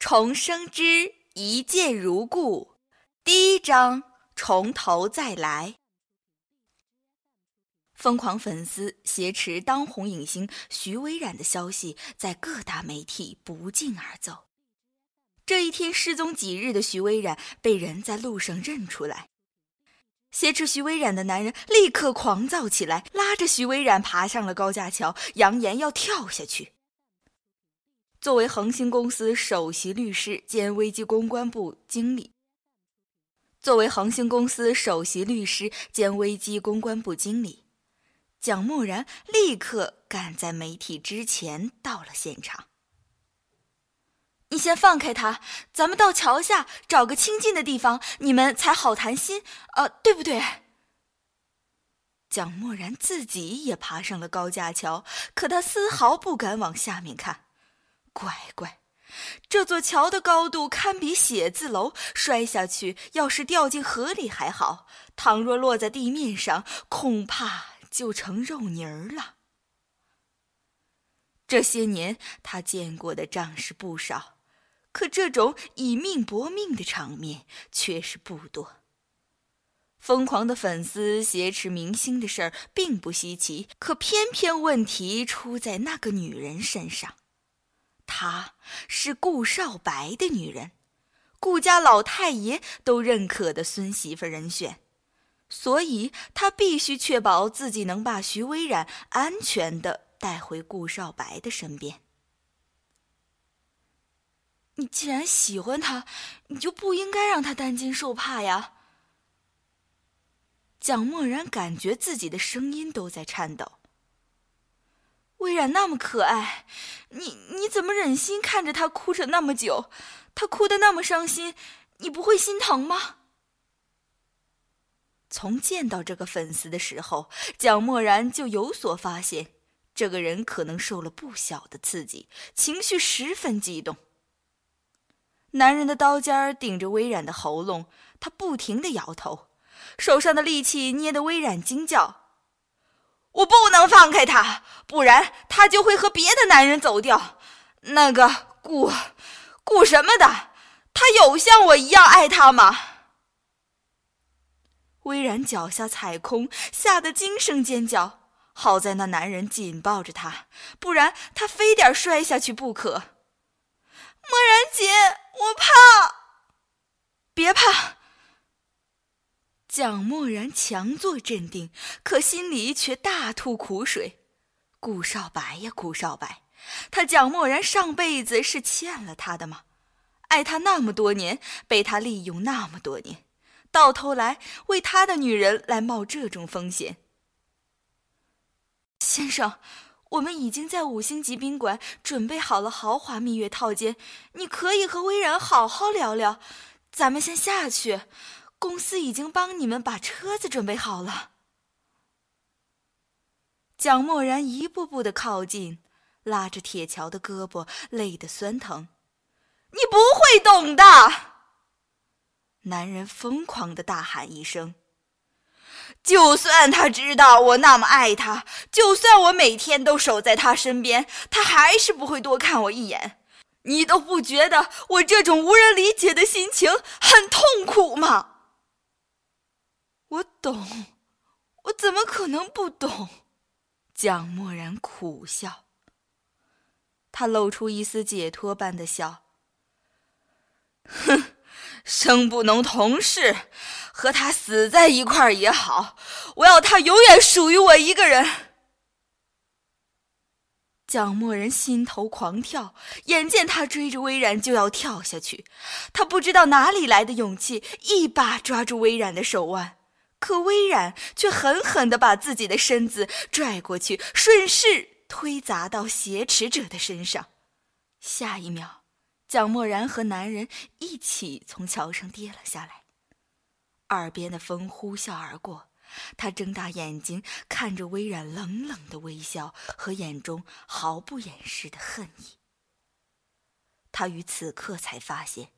重生之一见如故，第一章从头再来。疯狂粉丝挟持当红影星徐薇冉的消息在各大媒体不胫而走。这一天失踪几日的徐薇冉被人在路上认出来，挟持徐薇冉的男人立刻狂躁起来，拉着徐薇冉爬上了高架桥，扬言要跳下去。作为恒星公司首席律师兼危机公关部经理，作为恒星公司首席律师兼危机公关部经理，蒋默然立刻赶在媒体之前到了现场。你先放开他，咱们到桥下找个清静的地方，你们才好谈心，呃，对不对？蒋默然自己也爬上了高架桥，可他丝毫不敢往下面看。乖乖，这座桥的高度堪比写字楼，摔下去要是掉进河里还好，倘若落在地面上，恐怕就成肉泥儿了。这些年他见过的仗势不少，可这种以命搏命的场面却是不多。疯狂的粉丝挟持明星的事儿并不稀奇，可偏偏问题出在那个女人身上。她是顾少白的女人，顾家老太爷都认可的孙媳妇人选，所以她必须确保自己能把徐微冉安全的带回顾少白的身边。你既然喜欢他，你就不应该让他担惊受怕呀。蒋默然感觉自己的声音都在颤抖。微然那么可爱，你你怎么忍心看着她哭着那么久？她哭得那么伤心，你不会心疼吗？从见到这个粉丝的时候，蒋默然就有所发现，这个人可能受了不小的刺激，情绪十分激动。男人的刀尖顶着微冉的喉咙，他不停的摇头，手上的力气捏得微冉惊叫。我不能放开他，不然他就会和别的男人走掉。那个顾，顾什么的？他有像我一样爱他吗？微然脚下踩空，吓得惊声尖叫。好在那男人紧抱着他，不然他非得摔下去不可。默然姐，我怕。别怕。蒋默然强作镇定，可心里却大吐苦水。顾少白呀，顾少白，他蒋默然上辈子是欠了他的吗？爱他那么多年，被他利用那么多年，到头来为他的女人来冒这种风险。先生，我们已经在五星级宾馆准备好了豪华蜜月套间，你可以和微然好好聊聊。咱们先下去。公司已经帮你们把车子准备好了。蒋默然一步步的靠近，拉着铁桥的胳膊，累得酸疼。你不会懂的！男人疯狂的大喊一声：“就算他知道我那么爱他，就算我每天都守在他身边，他还是不会多看我一眼。你都不觉得我这种无人理解的心情很痛苦吗？”懂，我怎么可能不懂？蒋默然苦笑，他露出一丝解脱般的笑。哼，生不能同世，和他死在一块儿也好，我要他永远属于我一个人。蒋默然心头狂跳，眼见他追着微然就要跳下去，他不知道哪里来的勇气，一把抓住微然的手腕。可微冉却狠狠地把自己的身子拽过去，顺势推砸到挟持者的身上。下一秒，蒋默然和男人一起从桥上跌了下来。耳边的风呼啸而过，他睁大眼睛看着微冉，冷冷的微笑和眼中毫不掩饰的恨意。他于此刻才发现，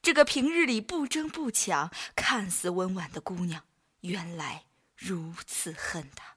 这个平日里不争不抢、看似温婉的姑娘。原来如此恨他。